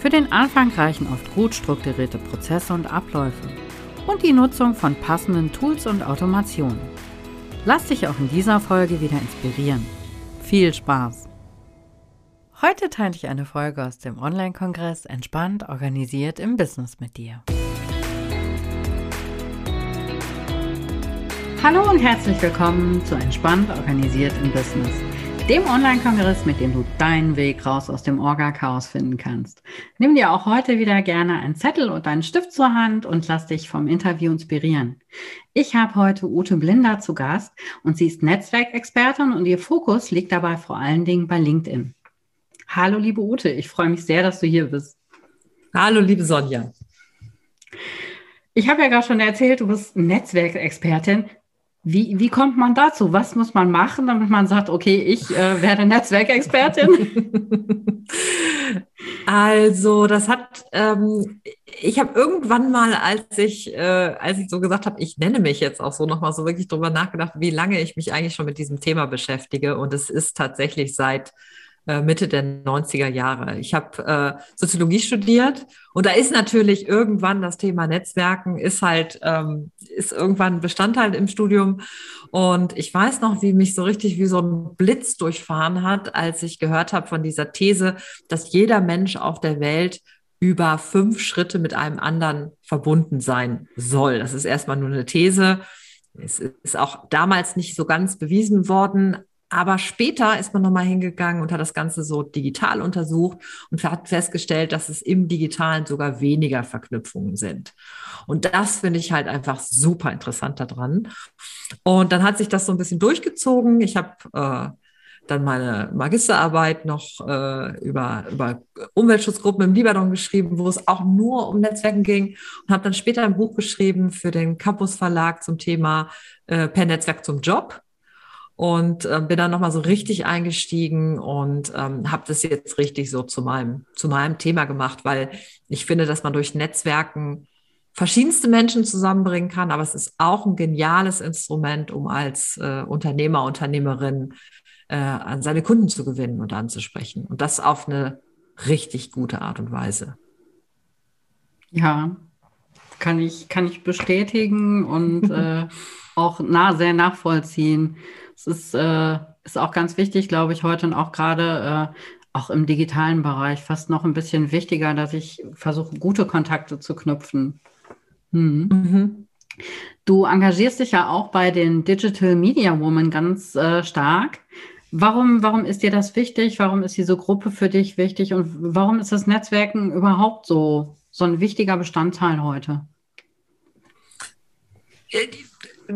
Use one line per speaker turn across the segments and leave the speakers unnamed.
Für den Anfang reichen oft gut strukturierte Prozesse und Abläufe und die Nutzung von passenden Tools und Automationen. Lass dich auch in dieser Folge wieder inspirieren. Viel Spaß! Heute teile ich eine Folge aus dem Online-Kongress Entspannt organisiert im Business mit dir. Hallo und herzlich willkommen zu Entspannt organisiert im Business, dem Online-Kongress, mit dem du deinen Weg raus aus dem Orga-Chaos finden kannst. Nimm dir auch heute wieder gerne einen Zettel und einen Stift zur Hand und lass dich vom Interview inspirieren. Ich habe heute Ute Blinder zu Gast und sie ist Netzwerkexpertin und ihr Fokus liegt dabei vor allen Dingen bei LinkedIn. Hallo, liebe Ute, ich freue mich sehr, dass du hier bist.
Hallo, liebe Sonja.
Ich habe ja gerade schon erzählt, du bist Netzwerkexpertin. Wie, wie kommt man dazu? Was muss man machen, damit man sagt, okay, ich äh, werde Netzwerkexpertin?
also, das hat, ähm, ich habe irgendwann mal, als ich, äh, als ich so gesagt habe, ich nenne mich jetzt auch so, nochmal so wirklich drüber nachgedacht, wie lange ich mich eigentlich schon mit diesem Thema beschäftige. Und es ist tatsächlich seit äh, Mitte der 90er Jahre. Ich habe äh, Soziologie studiert und da ist natürlich irgendwann das Thema Netzwerken ist halt ähm, ist irgendwann Bestandteil im Studium und ich weiß noch, wie mich so richtig wie so ein Blitz durchfahren hat, als ich gehört habe von dieser These, dass jeder Mensch auf der Welt über fünf Schritte mit einem anderen verbunden sein soll. Das ist erstmal nur eine These. Es ist auch damals nicht so ganz bewiesen worden, aber später ist man nochmal hingegangen und hat das Ganze so digital untersucht und hat festgestellt, dass es im Digitalen sogar weniger Verknüpfungen sind. Und das finde ich halt einfach super interessant daran. Und dann hat sich das so ein bisschen durchgezogen. Ich habe äh, dann meine Magisterarbeit noch äh, über, über Umweltschutzgruppen im Libanon geschrieben, wo es auch nur um Netzwerken ging und habe dann später ein Buch geschrieben für den Campus Verlag zum Thema äh, per Netzwerk zum Job und äh, bin dann nochmal so richtig eingestiegen und ähm, habe das jetzt richtig so zu meinem, zu meinem Thema gemacht, weil ich finde, dass man durch Netzwerken verschiedenste Menschen zusammenbringen kann, aber es ist auch ein geniales Instrument, um als äh, Unternehmer, Unternehmerin äh, an seine Kunden zu gewinnen und anzusprechen. Und das auf eine richtig gute Art und Weise.
Ja, kann ich, kann ich bestätigen und äh, auch nah, sehr nachvollziehen. Es ist, äh, ist auch ganz wichtig, glaube ich, heute und auch gerade äh, auch im digitalen Bereich fast noch ein bisschen wichtiger, dass ich versuche, gute Kontakte zu knüpfen. Mhm. Mhm. Du engagierst dich ja auch bei den Digital Media Women ganz äh, stark. Warum, warum ist dir das wichtig? Warum ist diese Gruppe für dich wichtig? Und warum ist das Netzwerken überhaupt so, so ein wichtiger Bestandteil heute?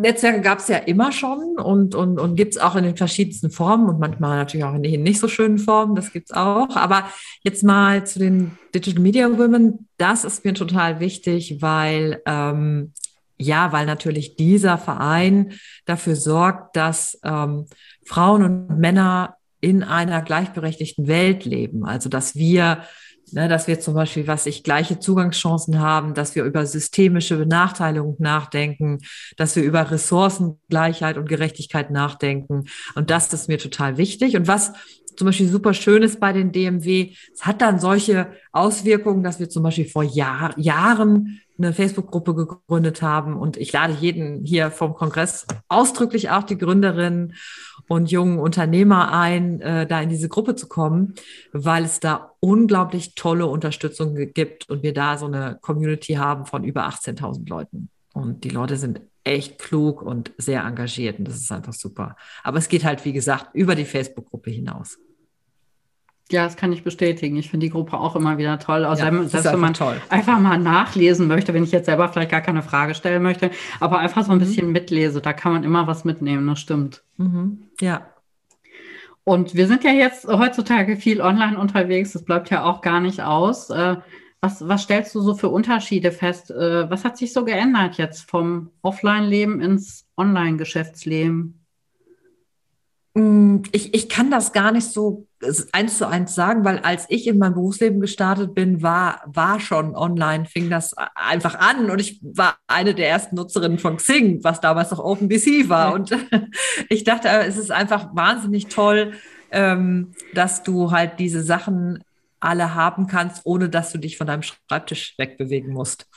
Netzwerke gab es ja immer schon und, und, und gibt es auch in den verschiedensten Formen und manchmal natürlich auch in den nicht so schönen Formen, das gibt es auch. Aber jetzt mal zu den Digital Media Women, das ist mir total wichtig, weil ähm, ja, weil natürlich dieser Verein dafür sorgt, dass ähm, Frauen und Männer in einer gleichberechtigten Welt leben. Also dass wir Ne, dass wir zum Beispiel, was ich gleiche Zugangschancen haben, dass wir über systemische Benachteiligung nachdenken, dass wir über Ressourcengleichheit und Gerechtigkeit nachdenken. Und das ist mir total wichtig. Und was zum Beispiel super schön ist bei den DMW, es hat dann solche Auswirkungen, dass wir zum Beispiel vor Jahr, Jahren eine Facebook-Gruppe gegründet haben. Und ich lade jeden hier vom Kongress ausdrücklich auch die Gründerinnen und jungen Unternehmer ein, äh, da in diese Gruppe zu kommen, weil es da unglaublich tolle Unterstützung gibt und wir da so eine Community haben von über 18.000 Leuten. Und die Leute sind echt klug und sehr engagiert und das ist einfach super. Aber es geht halt, wie gesagt, über die Facebook-Gruppe hinaus.
Ja, das kann ich bestätigen. Ich finde die Gruppe auch immer wieder toll. Also
ja,
selbst wenn man toll. einfach mal nachlesen möchte, wenn ich jetzt selber vielleicht gar keine Frage stellen möchte, aber einfach so ein mhm. bisschen mitlese, da kann man immer was mitnehmen, das stimmt.
Mhm. Ja.
Und wir sind ja jetzt heutzutage viel online unterwegs, das bleibt ja auch gar nicht aus. Äh, was, was stellst du so für Unterschiede fest? Äh, was hat sich so geändert jetzt vom Offline-Leben ins Online-Geschäftsleben?
Mm, ich, ich kann das gar nicht so eins zu eins sagen, weil als ich in mein Berufsleben gestartet bin, war, war schon online, fing das einfach an und ich war eine der ersten Nutzerinnen von Xing, was damals noch OpenBC war. Und ich dachte, es ist einfach wahnsinnig toll, ähm, dass du halt diese Sachen alle haben kannst, ohne dass du dich von deinem Schreibtisch wegbewegen musst.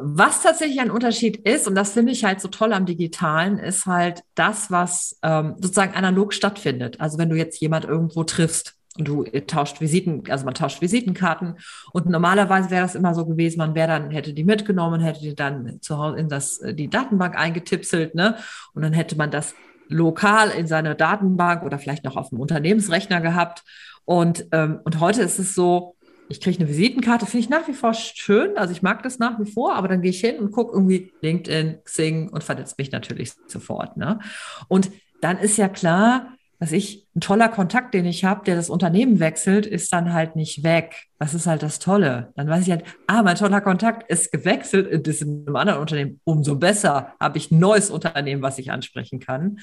Was tatsächlich ein Unterschied ist, und das finde ich halt so toll am Digitalen, ist halt das, was ähm, sozusagen analog stattfindet. Also wenn du jetzt jemand irgendwo triffst und du tauscht Visiten, also man tauscht Visitenkarten und normalerweise wäre das immer so gewesen, man wäre dann, hätte die mitgenommen, hätte die dann zu Hause in das, die Datenbank eingetipselt, ne? Und dann hätte man das lokal in seine Datenbank oder vielleicht noch auf dem Unternehmensrechner gehabt. Und, ähm, und heute ist es so, ich kriege eine Visitenkarte, finde ich nach wie vor schön. Also ich mag das nach wie vor, aber dann gehe ich hin und gucke irgendwie LinkedIn, Xing und vernetze mich natürlich sofort. Ne? Und dann ist ja klar, dass ich ein toller Kontakt, den ich habe, der das Unternehmen wechselt, ist dann halt nicht weg. Das ist halt das Tolle. Dann weiß ich halt, ah, mein toller Kontakt ist gewechselt, in einem anderen Unternehmen. Umso besser habe ich ein neues Unternehmen, was ich ansprechen kann.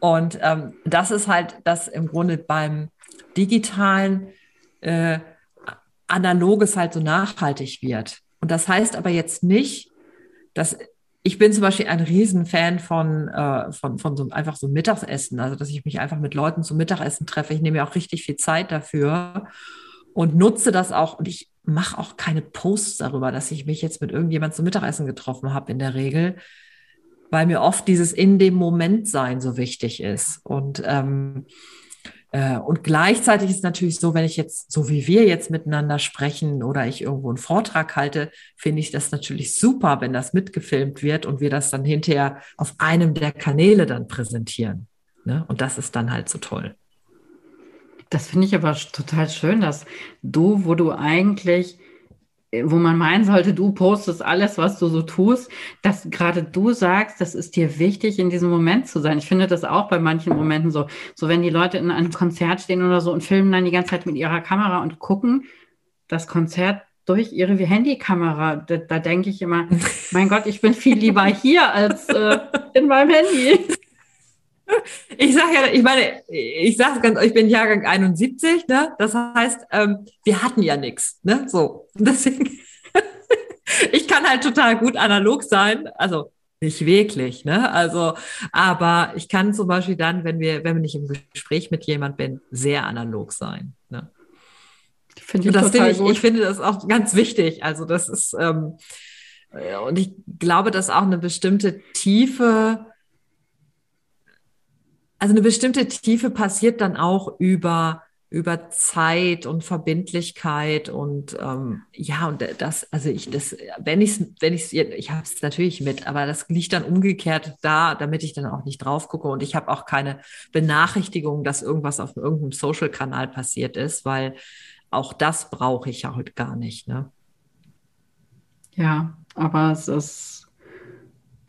Und ähm, das ist halt das im Grunde beim digitalen äh, Analoges halt so nachhaltig wird. Und das heißt aber jetzt nicht, dass ich bin zum Beispiel ein Riesenfan von, äh, von, von so einfach so Mittagessen, also dass ich mich einfach mit Leuten zum Mittagessen treffe. Ich nehme mir auch richtig viel Zeit dafür und nutze das auch. Und ich mache auch keine Posts darüber, dass ich mich jetzt mit irgendjemand zum Mittagessen getroffen habe in der Regel, weil mir oft dieses in dem Moment sein so wichtig ist. Und ähm, äh, und gleichzeitig ist natürlich so, wenn ich jetzt, so wie wir jetzt miteinander sprechen oder ich irgendwo einen Vortrag halte, finde ich das natürlich super, wenn das mitgefilmt wird und wir das dann hinterher auf einem der Kanäle dann präsentieren. Ne? Und das ist dann halt so toll.
Das finde ich aber total schön, dass du, wo du eigentlich wo man meinen sollte, du postest alles, was du so tust, dass gerade du sagst, das ist dir wichtig, in diesem Moment zu sein. Ich finde das auch bei manchen Momenten so. So wenn die Leute in einem Konzert stehen oder so und filmen dann die ganze Zeit mit ihrer Kamera und gucken das Konzert durch ihre Handykamera. Da, da denke ich immer, mein Gott, ich bin viel lieber hier als äh, in meinem Handy.
Ich sage ja, ich meine, ich sage ganz, ich bin Jahrgang 71, ne? Das heißt, ähm, wir hatten ja nichts, ne? So. Deswegen, ich kann halt total gut analog sein. Also nicht wirklich, ne? Also, aber ich kann zum Beispiel dann, wenn wir, wenn ich im Gespräch mit jemand bin, sehr analog sein. Ne? Finde ich, das finde ich, ich finde das auch ganz wichtig. Also, das ist, ähm, und ich glaube, dass auch eine bestimmte Tiefe also eine bestimmte Tiefe passiert dann auch über über Zeit und Verbindlichkeit und ähm, ja und das also ich das wenn ich wenn ich ich habe es natürlich mit aber das liegt dann umgekehrt da damit ich dann auch nicht drauf gucke und ich habe auch keine Benachrichtigung dass irgendwas auf irgendeinem Social Kanal passiert ist weil auch das brauche ich ja heute gar nicht ne?
Ja aber es ist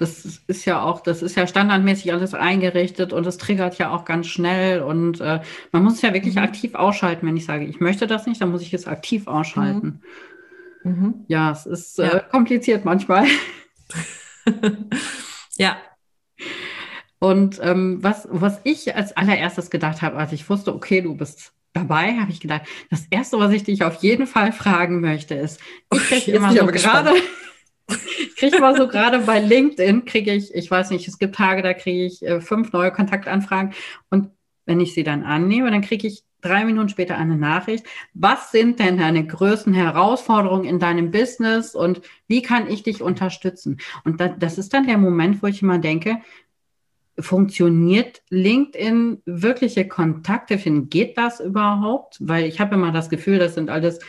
das ist ja auch, das ist ja standardmäßig alles eingerichtet und es triggert ja auch ganz schnell und äh, man muss es ja wirklich mhm. aktiv ausschalten, wenn ich sage, ich möchte das nicht, dann muss ich es aktiv ausschalten. Mhm. Mhm. Ja, es ist ja. Äh, kompliziert manchmal.
ja.
Und ähm, was, was ich als allererstes gedacht habe, als ich wusste, okay, du bist dabei, habe ich gedacht, das Erste, was ich dich auf jeden Fall fragen möchte, ist, ich kriege immer so gerade kriege mal so gerade bei LinkedIn, kriege ich, ich weiß nicht, es gibt Tage, da kriege ich äh, fünf neue Kontaktanfragen und wenn ich sie dann annehme, dann kriege ich drei Minuten später eine Nachricht. Was sind denn deine größten Herausforderungen in deinem Business und wie kann ich dich unterstützen? Und das, das ist dann der Moment, wo ich immer denke, funktioniert LinkedIn wirkliche Kontakte finden? Geht das überhaupt? Weil ich habe immer das Gefühl, das sind alles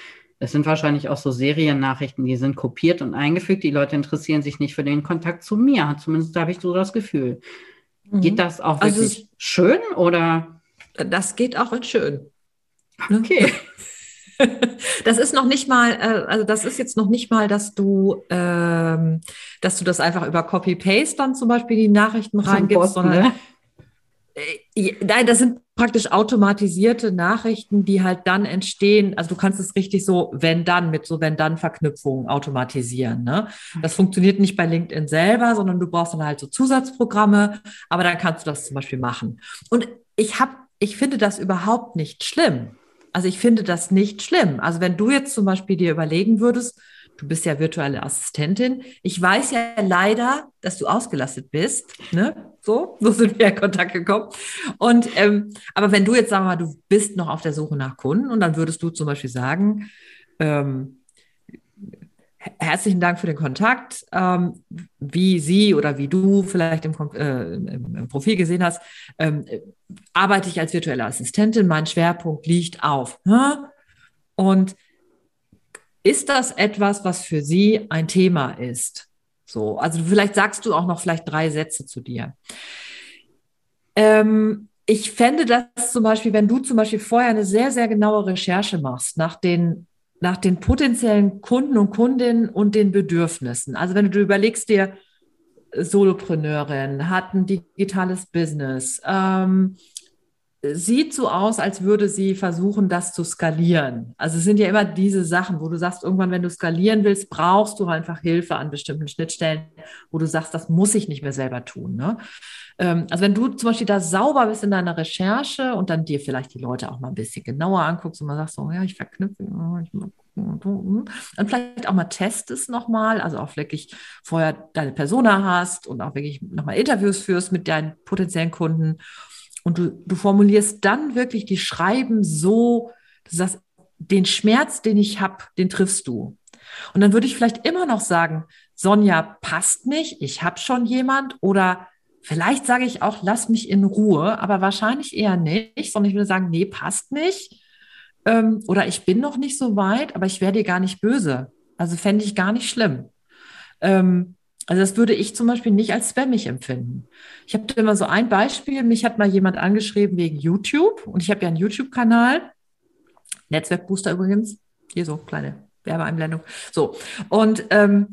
es sind wahrscheinlich auch so Seriennachrichten, die sind kopiert und eingefügt. Die Leute interessieren sich nicht für den Kontakt zu mir. Zumindest habe ich so das Gefühl. Mhm. Geht das auch also wirklich also, schön oder?
Das geht auch in schön. Okay. Das ist noch nicht mal, äh, also das ist jetzt noch nicht mal, dass du, ähm, dass du das einfach über Copy-Paste dann zum Beispiel die Nachrichten reingibst, sondern ne? Nein, das sind praktisch automatisierte Nachrichten, die halt dann entstehen. Also du kannst es richtig so, wenn dann, mit so wenn dann Verknüpfungen automatisieren. Ne? Das funktioniert nicht bei LinkedIn selber, sondern du brauchst dann halt so Zusatzprogramme, aber dann kannst du das zum Beispiel machen. Und ich habe, ich finde das überhaupt nicht schlimm. Also ich finde das nicht schlimm. Also wenn du jetzt zum Beispiel dir überlegen würdest, du bist ja virtuelle Assistentin. Ich weiß ja leider, dass du ausgelastet bist. Ne? So, so sind wir in Kontakt gekommen. Und ähm, aber wenn du jetzt sagen wir mal, du bist noch auf der Suche nach Kunden und dann würdest du zum Beispiel sagen, ähm, herzlichen Dank für den Kontakt. Ähm, wie sie oder wie du vielleicht im, äh, im, Profil gesehen hast, ähm, arbeite ich als virtuelle Assistentin. Mein Schwerpunkt liegt auf. Hä? Und ist das etwas, was für Sie ein Thema ist? So, also vielleicht sagst du auch noch vielleicht drei Sätze zu dir. Ähm, ich fände das zum Beispiel, wenn du zum Beispiel vorher eine sehr, sehr genaue Recherche machst nach den, nach den potenziellen Kunden und Kundinnen und den Bedürfnissen. Also wenn du überlegst dir, Solopreneurin, hat ein digitales Business, ähm, sieht so aus, als würde sie versuchen, das zu skalieren. Also es sind ja immer diese Sachen, wo du sagst, irgendwann, wenn du skalieren willst, brauchst du einfach Hilfe an bestimmten Schnittstellen, wo du sagst, das muss ich nicht mehr selber tun. Ne? Ähm, also wenn du zum Beispiel da sauber bist in deiner Recherche und dann dir vielleicht die Leute auch mal ein bisschen genauer anguckst und mal sagst, so, ja, ich verknüpfe, ich gucken, und vielleicht auch mal testest nochmal, also auch wirklich vorher deine Persona hast und auch wirklich nochmal Interviews führst mit deinen potenziellen Kunden und du, du formulierst dann wirklich die Schreiben so, du sagst, den Schmerz, den ich habe, den triffst du. Und dann würde ich vielleicht immer noch sagen, Sonja passt nicht, ich habe schon jemand oder vielleicht sage ich auch, lass mich in Ruhe, aber wahrscheinlich eher nicht, sondern ich würde sagen, nee, passt nicht. Ähm, oder ich bin noch nicht so weit, aber ich werde dir gar nicht böse. Also fände ich gar nicht schlimm. Ähm, also das würde ich zum Beispiel nicht als spammig empfinden. Ich habe immer so ein Beispiel. Mich hat mal jemand angeschrieben wegen YouTube und ich habe ja einen YouTube-Kanal. Netzwerkbooster übrigens. Hier so kleine Werbeeinblendung. So. Und, ähm,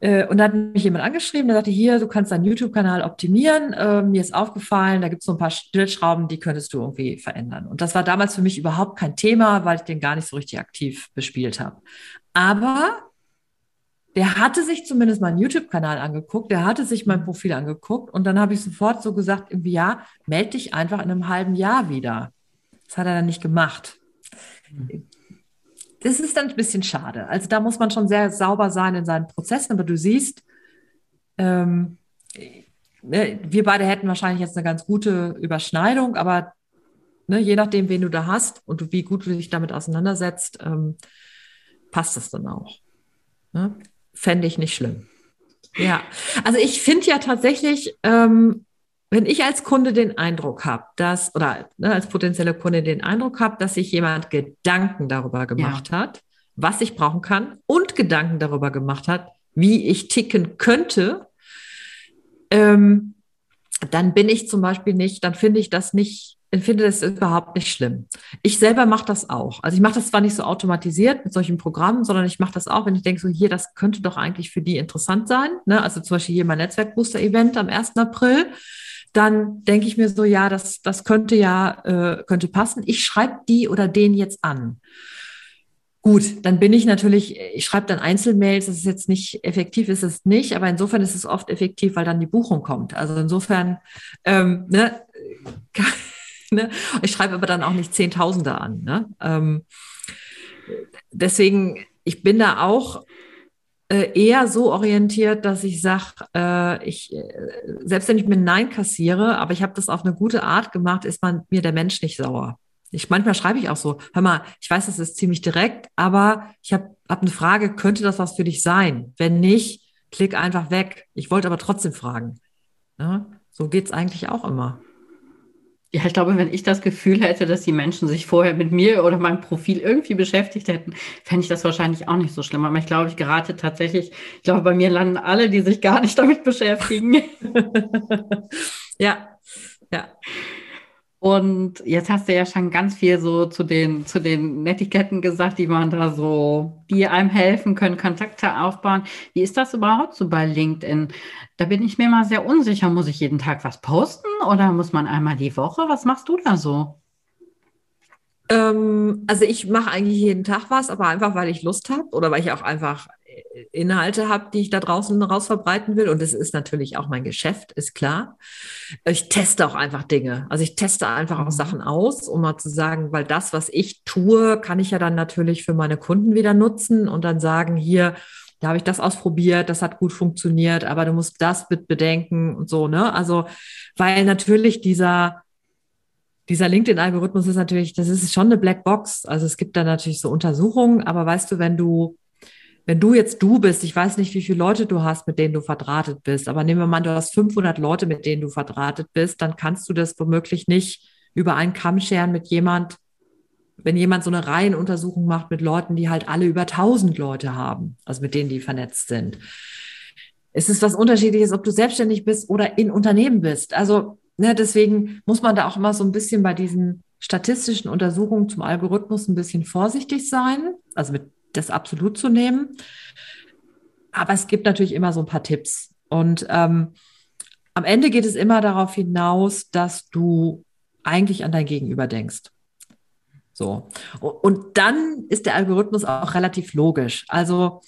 äh, und da hat mich jemand angeschrieben, der sagte, hier, du kannst deinen YouTube-Kanal optimieren. Äh, mir ist aufgefallen, da gibt es so ein paar Stillschrauben, die könntest du irgendwie verändern. Und das war damals für mich überhaupt kein Thema, weil ich den gar nicht so richtig aktiv bespielt habe. Aber der hatte sich zumindest meinen YouTube-Kanal angeguckt, der hatte sich mein Profil angeguckt und dann habe ich sofort so gesagt, irgendwie, ja, melde dich einfach in einem halben Jahr wieder. Das hat er dann nicht gemacht. Das ist dann ein bisschen schade. Also da muss man schon sehr sauber sein in seinen Prozessen, aber du siehst, ähm, ne, wir beide hätten wahrscheinlich jetzt eine ganz gute Überschneidung, aber ne, je nachdem, wen du da hast und wie gut du dich damit auseinandersetzt, ähm, passt das dann auch. Ne? Fände ich nicht schlimm. Ja, also ich finde ja tatsächlich, ähm, wenn ich als Kunde den Eindruck habe, dass, oder ne, als potenzielle Kunde den Eindruck habe, dass sich jemand Gedanken darüber gemacht ja. hat, was ich brauchen kann und Gedanken darüber gemacht hat, wie ich ticken könnte, ähm, dann bin ich zum Beispiel nicht, dann finde ich das nicht ich finde das überhaupt nicht schlimm. Ich selber mache das auch. Also ich mache das zwar nicht so automatisiert mit solchen Programmen, sondern ich mache das auch, wenn ich denke, so hier, das könnte doch eigentlich für die interessant sein. Ne? Also zum Beispiel hier mein Netzwerkbooster-Event am 1. April. Dann denke ich mir so, ja, das, das könnte ja, äh, könnte passen. Ich schreibe die oder den jetzt an. Gut, dann bin ich natürlich, ich schreibe dann Einzelmails, das ist jetzt nicht effektiv, ist es nicht, aber insofern ist es oft effektiv, weil dann die Buchung kommt. Also insofern, ähm, ne, Ne? Ich schreibe aber dann auch nicht Zehntausende an. Ne? Ähm, deswegen, ich bin da auch äh, eher so orientiert, dass ich sage, äh, äh, selbst wenn ich mir Nein kassiere, aber ich habe das auf eine gute Art gemacht, ist man mir der Mensch nicht sauer. Ich, manchmal schreibe ich auch so, hör mal, ich weiß, das ist ziemlich direkt, aber ich habe hab eine Frage, könnte das was für dich sein? Wenn nicht, klick einfach weg. Ich wollte aber trotzdem fragen. Ja, so geht's eigentlich auch immer.
Ja, ich glaube, wenn ich das Gefühl hätte, dass die Menschen sich vorher mit mir oder meinem Profil irgendwie beschäftigt hätten, fände ich das wahrscheinlich auch nicht so schlimm. Aber ich glaube, ich gerate tatsächlich, ich glaube, bei mir landen alle, die sich gar nicht damit beschäftigen.
ja, ja.
Und jetzt hast du ja schon ganz viel so zu den, zu den Netiquetten gesagt, die man da so, die einem helfen können, Kontakte aufbauen. Wie ist das überhaupt so bei LinkedIn? Da bin ich mir mal sehr unsicher. Muss ich jeden Tag was posten oder muss man einmal die Woche? Was machst du da so?
Ähm, also ich mache eigentlich jeden Tag was, aber einfach, weil ich Lust habe oder weil ich auch einfach Inhalte habe, die ich da draußen raus verbreiten will. Und es ist natürlich auch mein Geschäft, ist klar. Ich teste auch einfach Dinge. Also ich teste einfach auch mhm. Sachen aus, um mal zu sagen, weil das, was ich tue, kann ich ja dann natürlich für meine Kunden wieder nutzen und dann sagen, hier, da habe ich das ausprobiert, das hat gut funktioniert, aber du musst das mit bedenken und so, ne? Also, weil natürlich dieser, dieser LinkedIn-Algorithmus ist natürlich, das ist schon eine Blackbox. Also es gibt da natürlich so Untersuchungen, aber weißt du, wenn du wenn du jetzt du bist, ich weiß nicht, wie viele Leute du hast, mit denen du verdrahtet bist, aber nehmen wir mal, du hast 500 Leute, mit denen du verdrahtet bist, dann kannst du das womöglich nicht über einen Kamm scheren mit jemand, wenn jemand so eine Reihenuntersuchung macht mit Leuten, die halt alle über 1000 Leute haben, also mit denen die vernetzt sind. Es ist was Unterschiedliches, ob du selbstständig bist oder in Unternehmen bist. Also ne, deswegen muss man da auch immer so ein bisschen bei diesen statistischen Untersuchungen zum Algorithmus ein bisschen vorsichtig sein, also mit das absolut zu nehmen. Aber es gibt natürlich immer so ein paar Tipps. Und ähm, am Ende geht es immer darauf hinaus, dass du eigentlich an dein Gegenüber denkst. So. Und dann ist der Algorithmus auch relativ logisch. Also,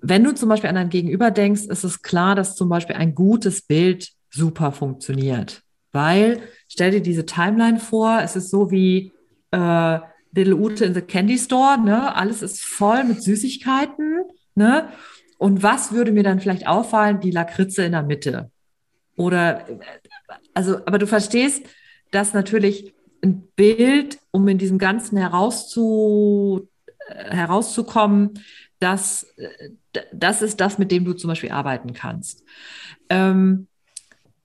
wenn du zum Beispiel an dein Gegenüber denkst, ist es klar, dass zum Beispiel ein gutes Bild super funktioniert. Weil, stell dir diese Timeline vor, es ist so wie, äh, Little Ute in the Candy Store, ne? Alles ist voll mit Süßigkeiten, ne? Und was würde mir dann vielleicht auffallen? Die Lakritze in der Mitte. Oder, also, aber du verstehst, dass natürlich ein Bild, um in diesem Ganzen herauszu, äh, herauszukommen, dass äh, das ist das, mit dem du zum Beispiel arbeiten kannst. Ähm,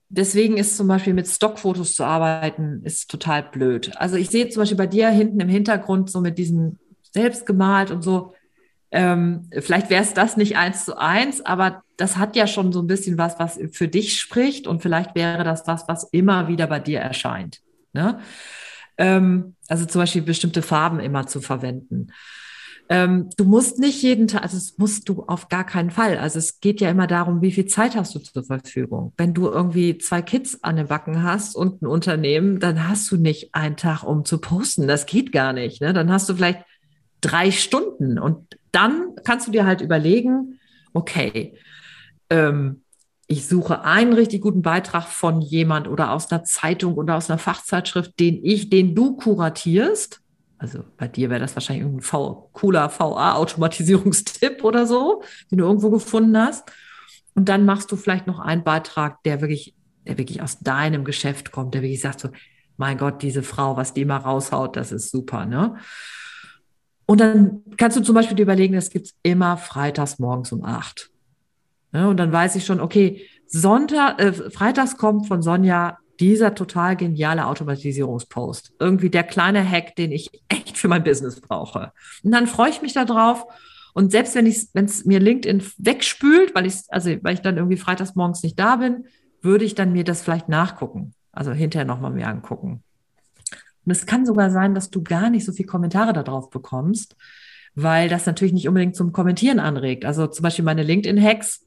deswegen ist zum Beispiel mit Stockfotos zu arbeiten, ist total blöd. Also ich sehe zum Beispiel bei dir hinten im Hintergrund so mit diesen selbst gemalt und so. Ähm, vielleicht wäre es das nicht eins zu eins, aber das hat ja schon so ein bisschen was, was für dich spricht und vielleicht wäre das was, was immer wieder bei dir erscheint. Ne? Ähm, also zum Beispiel bestimmte Farben immer zu verwenden. Ähm, du musst nicht jeden Tag, also es musst du auf gar keinen Fall. Also es geht ja immer darum, wie viel Zeit hast du zur Verfügung. Wenn du irgendwie zwei Kids an den Backen hast und ein Unternehmen, dann hast du nicht einen Tag, um zu posten. Das geht gar nicht. Ne? Dann hast du vielleicht drei Stunden und dann kannst du dir halt überlegen, okay, ähm, ich suche einen richtig guten Beitrag von jemand oder aus einer Zeitung oder aus einer Fachzeitschrift, den ich, den du kuratierst also bei dir wäre das wahrscheinlich irgendein v, cooler VA-Automatisierungstipp oder so, den du irgendwo gefunden hast. Und dann machst du vielleicht noch einen Beitrag, der wirklich, der wirklich aus deinem Geschäft kommt, der wirklich sagt so, mein Gott, diese Frau, was die mal raushaut, das ist super, ne? Und dann kannst du zum Beispiel dir überlegen, das gibt's immer freitags morgens um acht. Ne? Und dann weiß ich schon, okay, Sonntag, äh, freitags kommt von Sonja dieser total geniale Automatisierungspost. Irgendwie der kleine Hack, den ich echt für mein Business brauche. Und dann freue ich mich darauf. Und selbst wenn es mir LinkedIn wegspült, weil ich, also weil ich dann irgendwie freitags morgens nicht da bin, würde ich dann mir das vielleicht nachgucken. Also hinterher nochmal mir angucken. Und es kann sogar sein, dass du gar nicht so viele Kommentare darauf bekommst, weil das natürlich nicht unbedingt zum Kommentieren anregt. Also zum Beispiel meine LinkedIn-Hacks,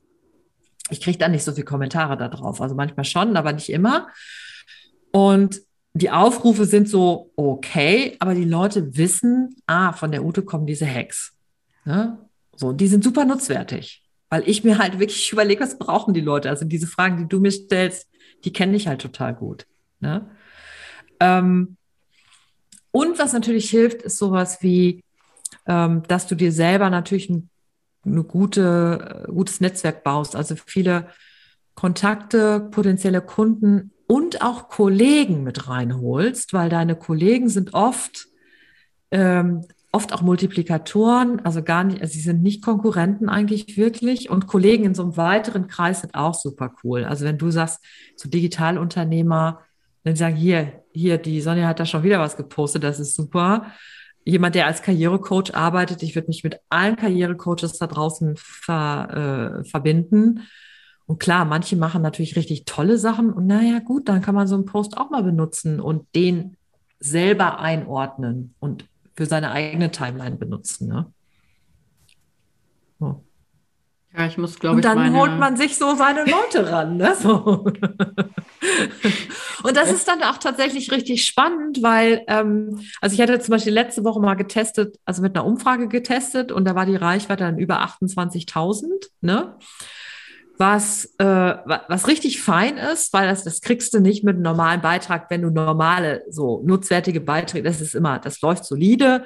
ich kriege da nicht so viele Kommentare da drauf. Also manchmal schon, aber nicht immer. Und die Aufrufe sind so okay, aber die Leute wissen, ah, von der Ute kommen diese Hacks. Ne? So, die sind super nutzwertig, weil ich mir halt wirklich überlege, was brauchen die Leute? Also diese Fragen, die du mir stellst, die kenne ich halt total gut. Ne? Ähm, und was natürlich hilft, ist sowas wie, ähm, dass du dir selber natürlich ein, eine gute, gutes Netzwerk baust. Also viele Kontakte, potenzielle Kunden und auch Kollegen mit reinholst, weil deine Kollegen sind oft, ähm, oft auch Multiplikatoren, also gar nicht, also sie sind nicht Konkurrenten eigentlich wirklich und Kollegen in so einem weiteren Kreis sind auch super cool. Also wenn du sagst, so Digitalunternehmer, dann sagen, hier, hier, die Sonja hat da schon wieder was gepostet, das ist super. Jemand, der als Karrierecoach arbeitet, ich würde mich mit allen Karrierecoaches da draußen ver, äh, verbinden und klar, manche machen natürlich richtig tolle Sachen und naja, gut, dann kann man so einen Post auch mal benutzen und den selber einordnen und für seine eigene Timeline benutzen. Ne?
So. Ja, ich muss, glaube
ich. Und dann meine... holt man sich so seine Leute ran. Ne? So. Und das ist dann auch tatsächlich richtig spannend, weil, ähm, also ich hatte zum Beispiel letzte Woche mal getestet, also mit einer Umfrage getestet und da war die Reichweite dann über 28.000, ne? Was, äh, was richtig fein ist, weil das, das kriegst du nicht mit einem normalen Beitrag, wenn du normale, so nutzwertige Beiträge, das ist immer, das läuft solide,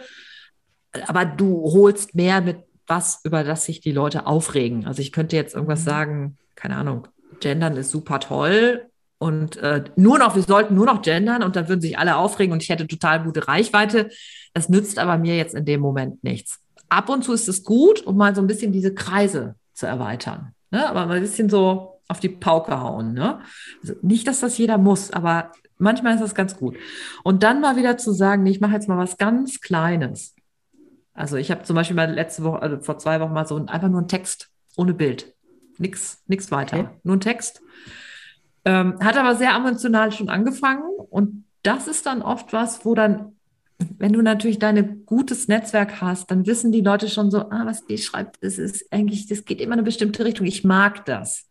aber du holst mehr mit was, über das sich die Leute aufregen. Also ich könnte jetzt irgendwas mhm. sagen, keine Ahnung, Gendern ist super toll und äh, nur noch, wir sollten nur noch gendern und dann würden sich alle aufregen und ich hätte total gute Reichweite. Das nützt aber mir jetzt in dem Moment nichts. Ab und zu ist es gut, um mal so ein bisschen diese Kreise zu erweitern. Ne? Aber mal ein bisschen so auf die Pauke hauen. Ne? Also nicht, dass das jeder muss, aber manchmal ist das ganz gut. Und dann mal wieder zu sagen, ich mache jetzt mal was ganz Kleines. Also ich habe zum Beispiel mal letzte Woche, also vor zwei Wochen mal so ein, einfach nur einen Text ohne Bild. Nix, nix weiter. Okay. Nur ein Text. Ähm, hat aber sehr emotional schon angefangen und das ist dann oft was, wo dann, wenn du natürlich dein gutes Netzwerk hast, dann wissen die Leute schon so, ah, was die schreibt, das ist eigentlich, das geht immer in eine bestimmte Richtung. Ich mag das.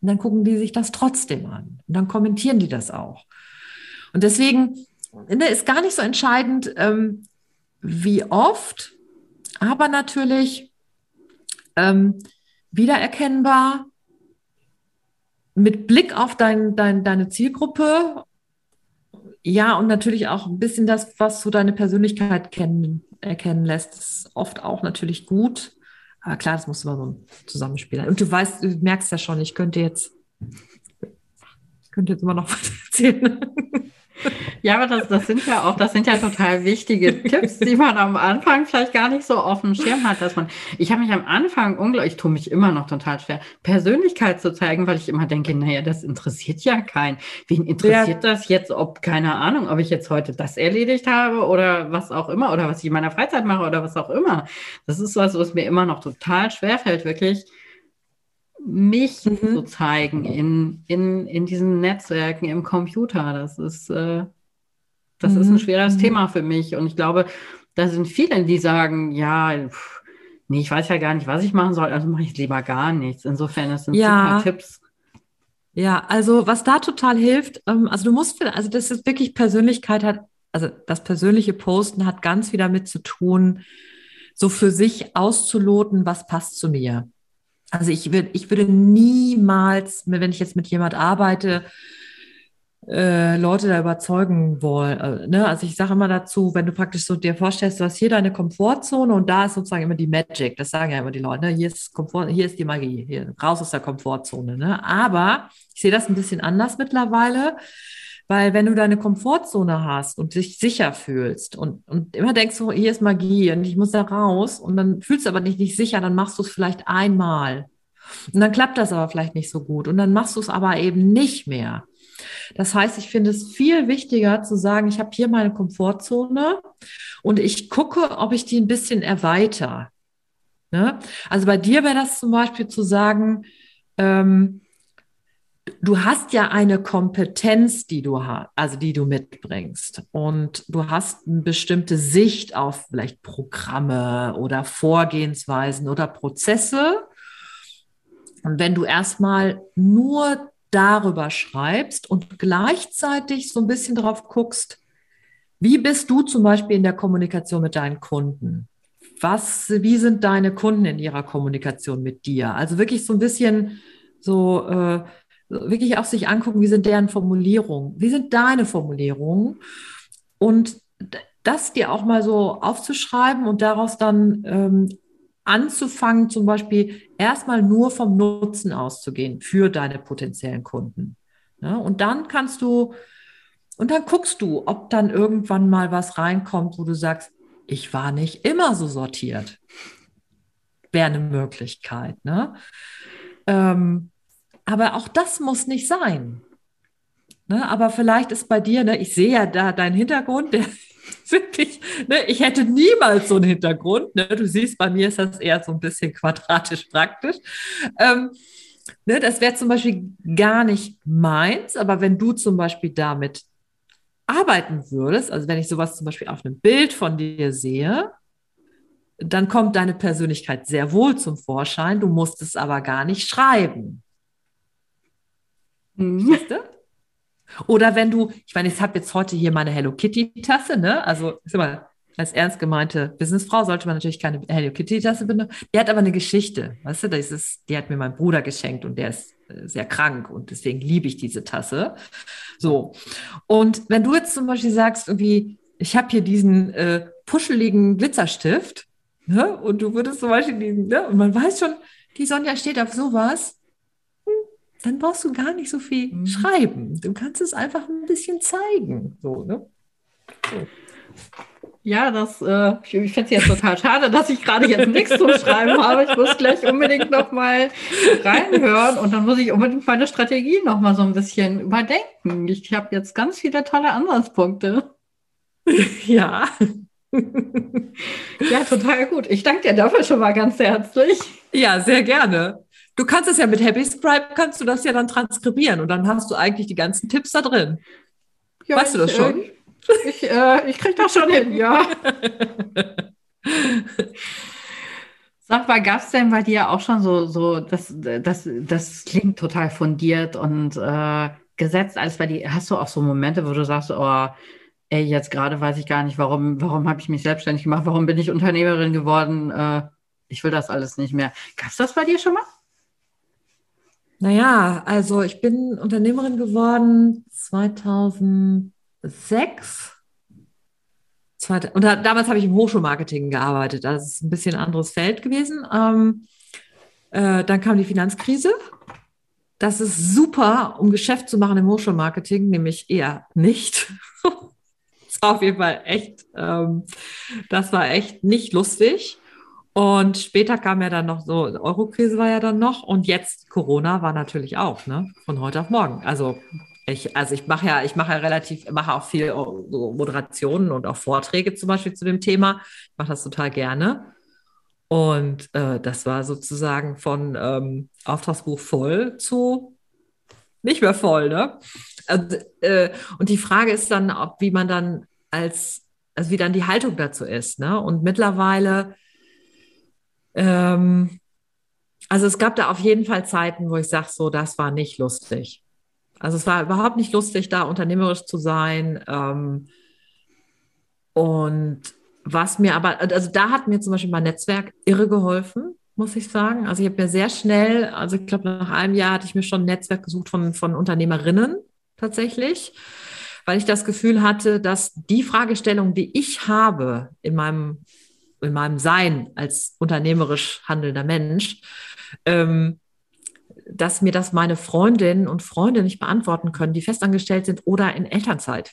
Und dann gucken die sich das trotzdem an und dann kommentieren die das auch. Und deswegen ne, ist gar nicht so entscheidend, ähm, wie oft, aber natürlich ähm, wiedererkennbar mit Blick auf dein, dein, deine Zielgruppe, ja, und natürlich auch ein bisschen das, was so deine Persönlichkeit kennen, erkennen lässt, ist oft auch natürlich gut. Aber klar, das muss immer so ein Zusammenspiel sein. Und du weißt, du merkst ja schon, ich könnte jetzt, ich könnte jetzt immer noch was erzählen.
Ja, aber das, das sind ja auch, das sind ja total wichtige Tipps, die man am Anfang vielleicht gar nicht so auf dem Schirm hat, dass man, ich habe mich am Anfang unglaublich, ich tue mich immer noch total schwer, Persönlichkeit zu zeigen, weil ich immer denke, naja, das interessiert ja keinen. Wen interessiert ja. das jetzt, ob, keine Ahnung, ob ich jetzt heute das erledigt habe oder was auch immer, oder was ich in meiner Freizeit mache oder was auch immer. Das ist was, was mir immer noch total schwer fällt, wirklich mich mhm. zu zeigen in, in, in diesen Netzwerken im Computer. Das ist, äh, das mhm. ist ein schweres mhm. Thema für mich. Und ich glaube, da sind viele, die sagen, ja, pff, nee, ich weiß ja gar nicht, was ich machen soll, also mache ich lieber gar nichts. Insofern, das sind
ja. super Tipps. Ja, also was da total hilft, ähm, also du musst, also das ist wirklich Persönlichkeit hat, also das persönliche Posten hat ganz viel damit zu tun, so für sich auszuloten, was passt zu mir. Also ich, würde, ich würde niemals, wenn ich jetzt mit jemand arbeite, äh, Leute da überzeugen wollen. Äh, ne? Also ich sage immer dazu, wenn du praktisch so dir vorstellst, du hast hier deine Komfortzone und da ist sozusagen immer die Magic. Das sagen ja immer die Leute. Ne? Hier ist Komfort, hier ist die Magie, hier raus aus der Komfortzone. Ne? Aber ich sehe das ein bisschen anders mittlerweile. Weil wenn du deine Komfortzone hast und dich sicher fühlst und, und immer denkst, so, hier ist Magie und ich muss da raus und dann fühlst du aber nicht, nicht sicher, dann machst du es vielleicht einmal. Und dann klappt das aber vielleicht nicht so gut und dann machst du es aber eben nicht mehr. Das heißt, ich finde es viel wichtiger zu sagen, ich habe hier meine Komfortzone und ich gucke, ob ich die ein bisschen erweitere. Ne? Also bei dir wäre das zum Beispiel zu sagen, ähm, du hast ja eine Kompetenz, die du hast, also die du mitbringst. Und du hast eine bestimmte Sicht auf vielleicht Programme oder Vorgehensweisen oder Prozesse. Und wenn du erstmal nur darüber schreibst und gleichzeitig so ein bisschen drauf guckst, wie bist du zum Beispiel in der Kommunikation mit deinen Kunden? Was, wie sind deine Kunden in ihrer Kommunikation mit dir? Also wirklich so ein bisschen so äh, wirklich auch sich angucken, wie sind deren Formulierungen, wie sind deine Formulierungen und das dir auch mal so aufzuschreiben und daraus dann ähm, anzufangen, zum Beispiel erstmal nur vom Nutzen auszugehen für deine potenziellen Kunden. Ja, und dann kannst du, und dann guckst du, ob dann irgendwann mal was reinkommt, wo du sagst, ich war nicht immer so sortiert. Wäre eine Möglichkeit. Ne? Ähm, aber auch das muss nicht sein. Ne? Aber vielleicht ist bei dir, ne, ich sehe ja da deinen Hintergrund, der wirklich, ne, ich hätte niemals so einen Hintergrund. Ne? Du siehst, bei mir ist das eher so ein bisschen quadratisch praktisch. Ähm, ne, das wäre zum Beispiel gar nicht meins, aber wenn du zum Beispiel damit arbeiten würdest, also wenn ich sowas zum Beispiel auf einem Bild von dir sehe, dann kommt deine Persönlichkeit sehr wohl zum Vorschein. Du musst es aber gar nicht schreiben. Mhm. Oder wenn du, ich meine, ich habe jetzt heute hier meine Hello Kitty Tasse, ne? Also ist immer als ernst gemeinte Businessfrau sollte man natürlich keine Hello Kitty Tasse benutzen. Die hat aber eine Geschichte, weißt du? Das ist, die hat mir mein Bruder geschenkt und der ist äh, sehr krank und deswegen liebe ich diese Tasse. So. Und wenn du jetzt zum Beispiel sagst, irgendwie, ich habe hier diesen äh, puscheligen Glitzerstift, ne? Und du würdest zum Beispiel diesen, ne? Und man weiß schon, die Sonja steht auf sowas dann brauchst du gar nicht so viel mhm. schreiben. Du kannst es einfach ein bisschen zeigen. So, ne?
So. Ja, das, äh, ich, ich finde es jetzt total schade, dass ich gerade jetzt nichts zu schreiben habe. Ich muss gleich unbedingt nochmal reinhören und dann muss ich unbedingt meine Strategie nochmal so ein bisschen überdenken. Ich habe jetzt ganz viele tolle Ansatzpunkte.
Ja.
ja, total gut. Ich danke dir dafür schon mal ganz herzlich.
Ja, sehr gerne. Du kannst es ja mit Happy Scribe, kannst du das ja dann transkribieren und dann hast du eigentlich die ganzen Tipps da drin. Ja, weißt ich, du das schon?
Äh, ich, äh, ich kriege das schon hin, ja. Sag mal, gab es denn bei dir auch schon so, so das, das, das klingt total fundiert und äh, gesetzt alles bei dir? Hast du auch so Momente, wo du sagst, oh, ey, jetzt gerade weiß ich gar nicht, warum, warum habe ich mich selbstständig gemacht, warum bin ich Unternehmerin geworden? Äh, ich will das alles nicht mehr. Gab es das bei dir schon mal?
Naja, also ich bin Unternehmerin geworden 2006. Und da, damals habe ich im Hochschulmarketing gearbeitet. Das ist ein bisschen anderes Feld gewesen. Ähm, äh, dann kam die Finanzkrise. Das ist super, um Geschäft zu machen im Hochschulmarketing, nämlich eher nicht. das war auf jeden Fall echt, ähm, das war echt nicht lustig. Und später kam ja dann noch so, Eurokrise war ja dann noch und jetzt Corona war natürlich auch, ne? Von heute auf morgen. Also ich, also ich mache ja, ich mache ja relativ, mache auch viel Moderationen und auch Vorträge zum Beispiel zu dem Thema. Ich mache das total gerne. Und äh, das war sozusagen von ähm, Auftragsbuch voll zu nicht mehr voll, ne? Also, äh, und die Frage ist dann, ob wie man dann als, also wie dann die Haltung dazu ist, ne? Und mittlerweile ähm, also es gab da auf jeden Fall Zeiten, wo ich sage, so, das war nicht lustig. Also es war überhaupt nicht lustig, da unternehmerisch zu sein. Ähm, und was mir aber, also da hat mir zum Beispiel mein Netzwerk irre geholfen, muss ich sagen. Also ich habe mir sehr schnell, also ich glaube, nach einem Jahr hatte ich mir schon ein Netzwerk gesucht von, von Unternehmerinnen tatsächlich, weil ich das Gefühl hatte, dass die Fragestellung, die ich habe in meinem in meinem Sein als unternehmerisch handelnder Mensch, ähm, dass mir das meine Freundinnen und Freunde nicht beantworten können, die festangestellt sind oder in Elternzeit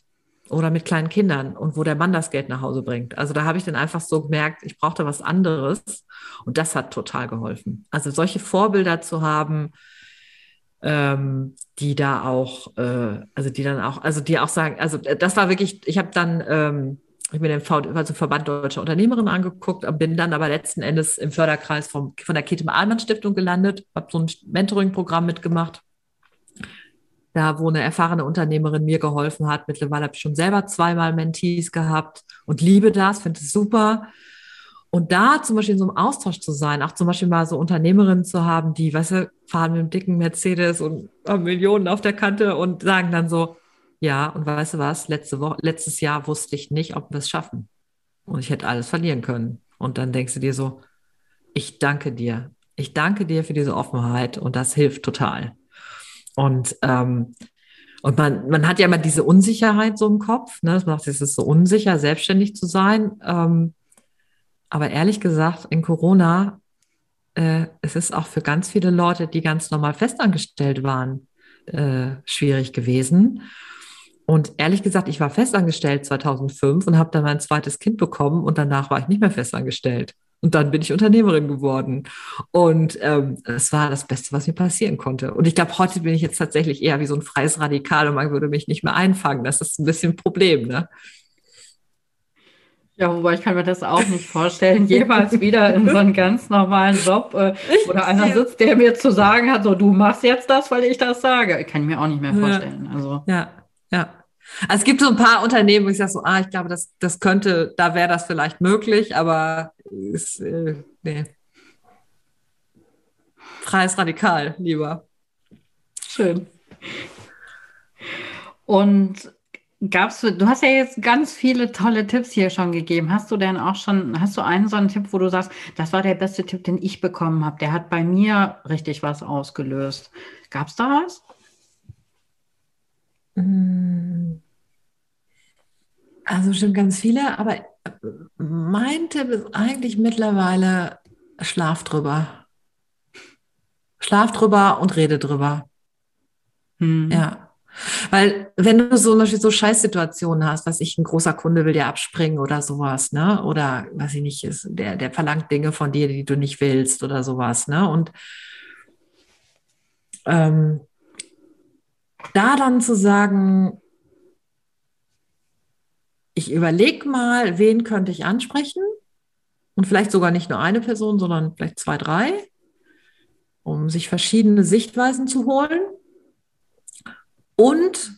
oder mit kleinen Kindern und wo der Mann das Geld nach Hause bringt. Also da habe ich dann einfach so gemerkt, ich brauchte was anderes und das hat total geholfen. Also solche Vorbilder zu haben, ähm, die da auch, äh, also die dann auch, also die auch sagen, also das war wirklich, ich habe dann ähm, ich mir den also Verband Deutscher Unternehmerinnen angeguckt, bin dann aber letzten Endes im Förderkreis vom, von der Ketem Ahlmann Stiftung gelandet, habe so ein Mentoring-Programm mitgemacht, da wo eine erfahrene Unternehmerin mir geholfen hat. Mittlerweile habe ich schon selber zweimal Mentees gehabt und liebe das, finde es super. Und da zum Beispiel in so einem Austausch zu sein, auch zum Beispiel mal so Unternehmerinnen zu haben, die, weißt du, fahren mit einem dicken Mercedes und haben Millionen auf der Kante und sagen dann so, ja, und weißt du was? Letzte Woche, letztes Jahr wusste ich nicht, ob wir es schaffen. Und ich hätte alles verlieren können. Und dann denkst du dir so, ich danke dir. Ich danke dir für diese Offenheit und das hilft total. Und, ähm, und man, man hat ja immer diese Unsicherheit so im Kopf. Ne? Das macht es ist so unsicher, selbstständig zu sein. Ähm, aber ehrlich gesagt, in Corona, äh, es ist auch für ganz viele Leute, die ganz normal festangestellt waren, äh, schwierig gewesen. Und ehrlich gesagt, ich war festangestellt 2005 und habe dann mein zweites Kind bekommen und danach war ich nicht mehr festangestellt. Und dann bin ich Unternehmerin geworden. Und ähm, es war das Beste, was mir passieren konnte. Und ich glaube, heute bin ich jetzt tatsächlich eher wie so ein freies Radikal und man würde mich nicht mehr einfangen. Das ist ein bisschen ein Problem, ne?
Ja, wobei ich kann mir das auch nicht vorstellen, jemals wieder in so einen ganz normalen Job äh, oder einer sitzt, der mir zu sagen hat, so du machst jetzt das, weil ich das sage. Kann ich mir auch nicht mehr vorstellen.
Also. Ja, ja. Also es gibt so ein paar Unternehmen, wo ich sage so, ah, ich glaube, das, das könnte, da wäre das vielleicht möglich, aber ist, äh, nee. Freies Radikal, lieber.
Schön. Und gab's, du hast ja jetzt ganz viele tolle Tipps hier schon gegeben. Hast du denn auch schon, hast du einen so einen Tipp, wo du sagst, das war der beste Tipp, den ich bekommen habe? Der hat bei mir richtig was ausgelöst. Gab es da was?
Also schon ganz viele, aber mein Tipp ist eigentlich mittlerweile Schlaf drüber. Schlaf drüber und rede drüber. Hm. Ja. Weil wenn du so Beispiel so Scheißsituationen hast, was ich, ein großer Kunde will dir abspringen oder sowas, ne? Oder was ich nicht, ist, der, der verlangt Dinge von dir, die du nicht willst oder sowas, ne? Und ähm, da dann zu sagen, ich überlege mal, wen könnte ich ansprechen? Und vielleicht sogar nicht nur eine Person, sondern vielleicht zwei, drei, um sich verschiedene Sichtweisen zu holen und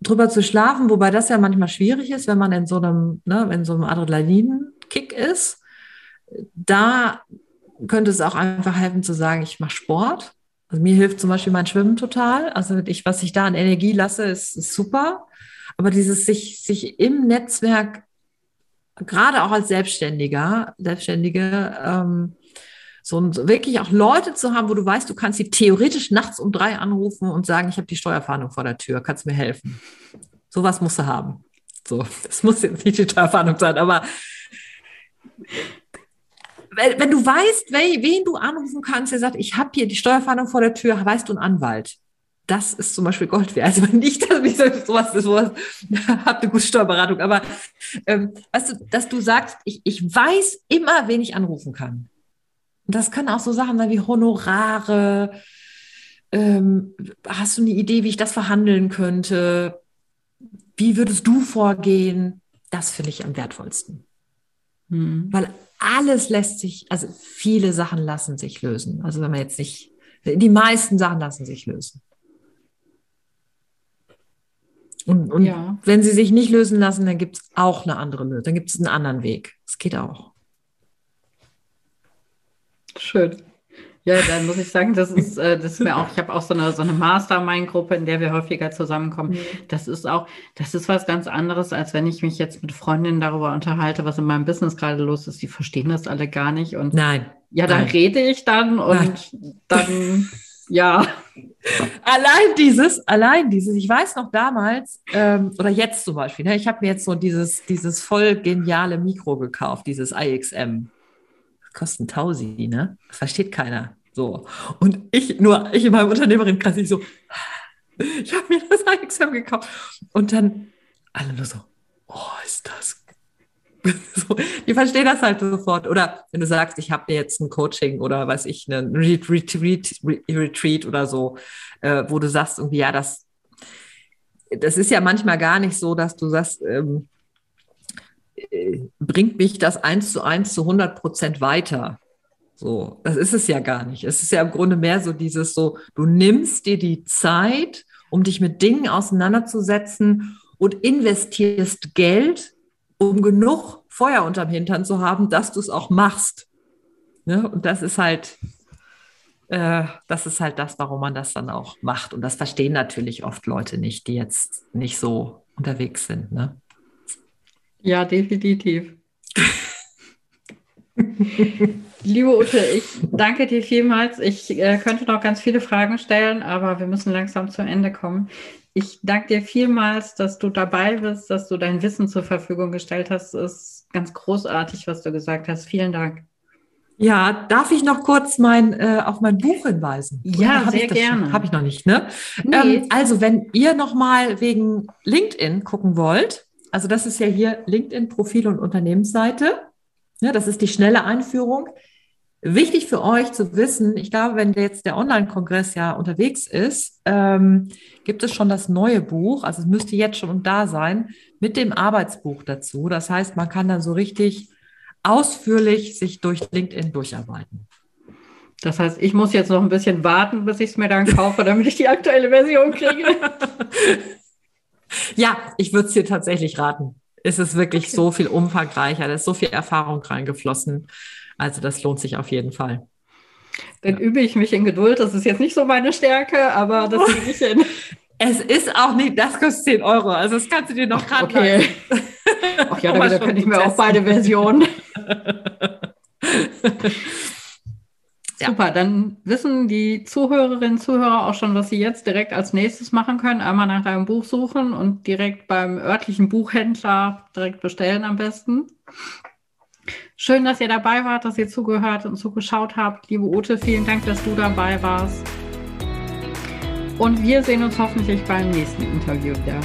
drüber zu schlafen, wobei das ja manchmal schwierig ist, wenn man in so einem, ne, wenn so einem Adrenalinkick ist. Da könnte es auch einfach helfen zu sagen, ich mache Sport. Also mir hilft zum Beispiel mein Schwimmen total. Also ich, was ich da an Energie lasse, ist, ist super. Aber dieses sich, sich im Netzwerk, gerade auch als Selbstständiger, Selbstständige, ähm, so wirklich auch Leute zu haben, wo du weißt, du kannst sie theoretisch nachts um drei anrufen und sagen, ich habe die Steuerfahndung vor der Tür, kannst mir helfen. Sowas musst du haben. So, das muss jetzt nicht die Steuerfahndung sein, aber wenn du weißt, wen du anrufen kannst, der sagt, ich habe hier die Steuerfahndung vor der Tür, weißt du einen Anwalt? Das ist zum Beispiel Gold wert. Also nicht, dass ich sowas, sowas habt eine gute Steuerberatung, aber ähm, weißt du, dass du sagst, ich, ich weiß immer, wen ich anrufen kann. Das können auch so Sachen sein wie Honorare. Ähm, hast du eine Idee, wie ich das verhandeln könnte? Wie würdest du vorgehen? Das finde ich am wertvollsten. Hm. Weil alles lässt sich, also viele Sachen lassen sich lösen. Also wenn man jetzt nicht, die meisten Sachen lassen sich lösen. Und, und ja. wenn sie sich nicht lösen lassen, dann gibt es auch eine andere Lösung. Dann gibt es einen anderen Weg. Es geht auch.
Schön. Ja, dann muss ich sagen, das ist, äh, das ist mir auch, ich habe auch so eine, so eine Mastermind-Gruppe, in der wir häufiger zusammenkommen. Mhm. Das ist auch, das ist was ganz anderes, als wenn ich mich jetzt mit Freundinnen darüber unterhalte, was in meinem Business gerade los ist. Die verstehen das alle gar nicht. Und
nein.
Ja, dann
nein.
rede ich dann und nein. dann, ja.
Allein dieses, allein dieses, ich weiß noch damals, ähm, oder jetzt zum Beispiel, ne, ich habe mir jetzt so dieses, dieses voll geniale Mikro gekauft, dieses IXM kosten Tausi, ne? Das versteht keiner. So. Und ich, nur ich in meinem Unternehmerinnenkreis, ich so, ich habe mir das IXM gekauft. Und dann alle nur so, oh, ist das. so, die verstehen das halt sofort. Oder wenn du sagst, ich habe mir jetzt ein Coaching oder weiß ich, ein Retreat, Retreat oder so, äh, wo du sagst, irgendwie, ja, das, das ist ja manchmal gar nicht so, dass du sagst, ähm, bringt mich das eins zu eins zu 100 Prozent weiter. So, das ist es ja gar nicht. Es ist ja im Grunde mehr so dieses so, du nimmst dir die Zeit, um dich mit Dingen auseinanderzusetzen und investierst Geld, um genug Feuer unterm Hintern zu haben, dass du es auch machst. Ne? Und das ist halt, äh, das ist halt das, warum man das dann auch macht. Und das verstehen natürlich oft Leute nicht, die jetzt nicht so unterwegs sind. Ne?
Ja, definitiv. Liebe Ute, ich danke dir vielmals. Ich äh, könnte noch ganz viele Fragen stellen, aber wir müssen langsam zu Ende kommen. Ich danke dir vielmals, dass du dabei bist, dass du dein Wissen zur Verfügung gestellt hast. Es ist ganz großartig, was du gesagt hast. Vielen Dank.
Ja, darf ich noch kurz mein, äh, auf mein Buch hinweisen?
Ja, sehr gerne.
Habe ich noch nicht, ne? Nee. Ähm, also, wenn ihr noch mal wegen LinkedIn gucken wollt, also das ist ja hier LinkedIn-Profil und Unternehmensseite. Ja, das ist die schnelle Einführung. Wichtig für euch zu wissen, ich glaube, wenn jetzt der Online-Kongress ja unterwegs ist, ähm, gibt es schon das neue Buch, also es müsste jetzt schon da sein, mit dem Arbeitsbuch dazu. Das heißt, man kann dann so richtig ausführlich sich durch LinkedIn durcharbeiten.
Das heißt, ich muss jetzt noch ein bisschen warten, bis ich es mir dann kaufe, damit ich die aktuelle Version kriege.
Ja, ich würde es dir tatsächlich raten. Es ist wirklich okay. so viel umfangreicher, da ist so viel Erfahrung reingeflossen. Also das lohnt sich auf jeden Fall.
Dann ja. übe ich mich in Geduld. Das ist jetzt nicht so meine Stärke, aber das kriege ich hin.
Es ist auch nicht, das kostet 10 Euro. Also das kannst du dir noch gerade
Okay. Ach ja, da könnte ich mir auch beide Versionen. Ja. Super, dann wissen die Zuhörerinnen und Zuhörer auch schon, was sie jetzt direkt als nächstes machen können. Einmal nach deinem Buch suchen und direkt beim örtlichen Buchhändler direkt bestellen am besten. Schön, dass ihr dabei wart, dass ihr zugehört und zugeschaut habt. Liebe Ute, vielen Dank, dass du dabei warst. Und wir sehen uns hoffentlich beim nächsten Interview wieder.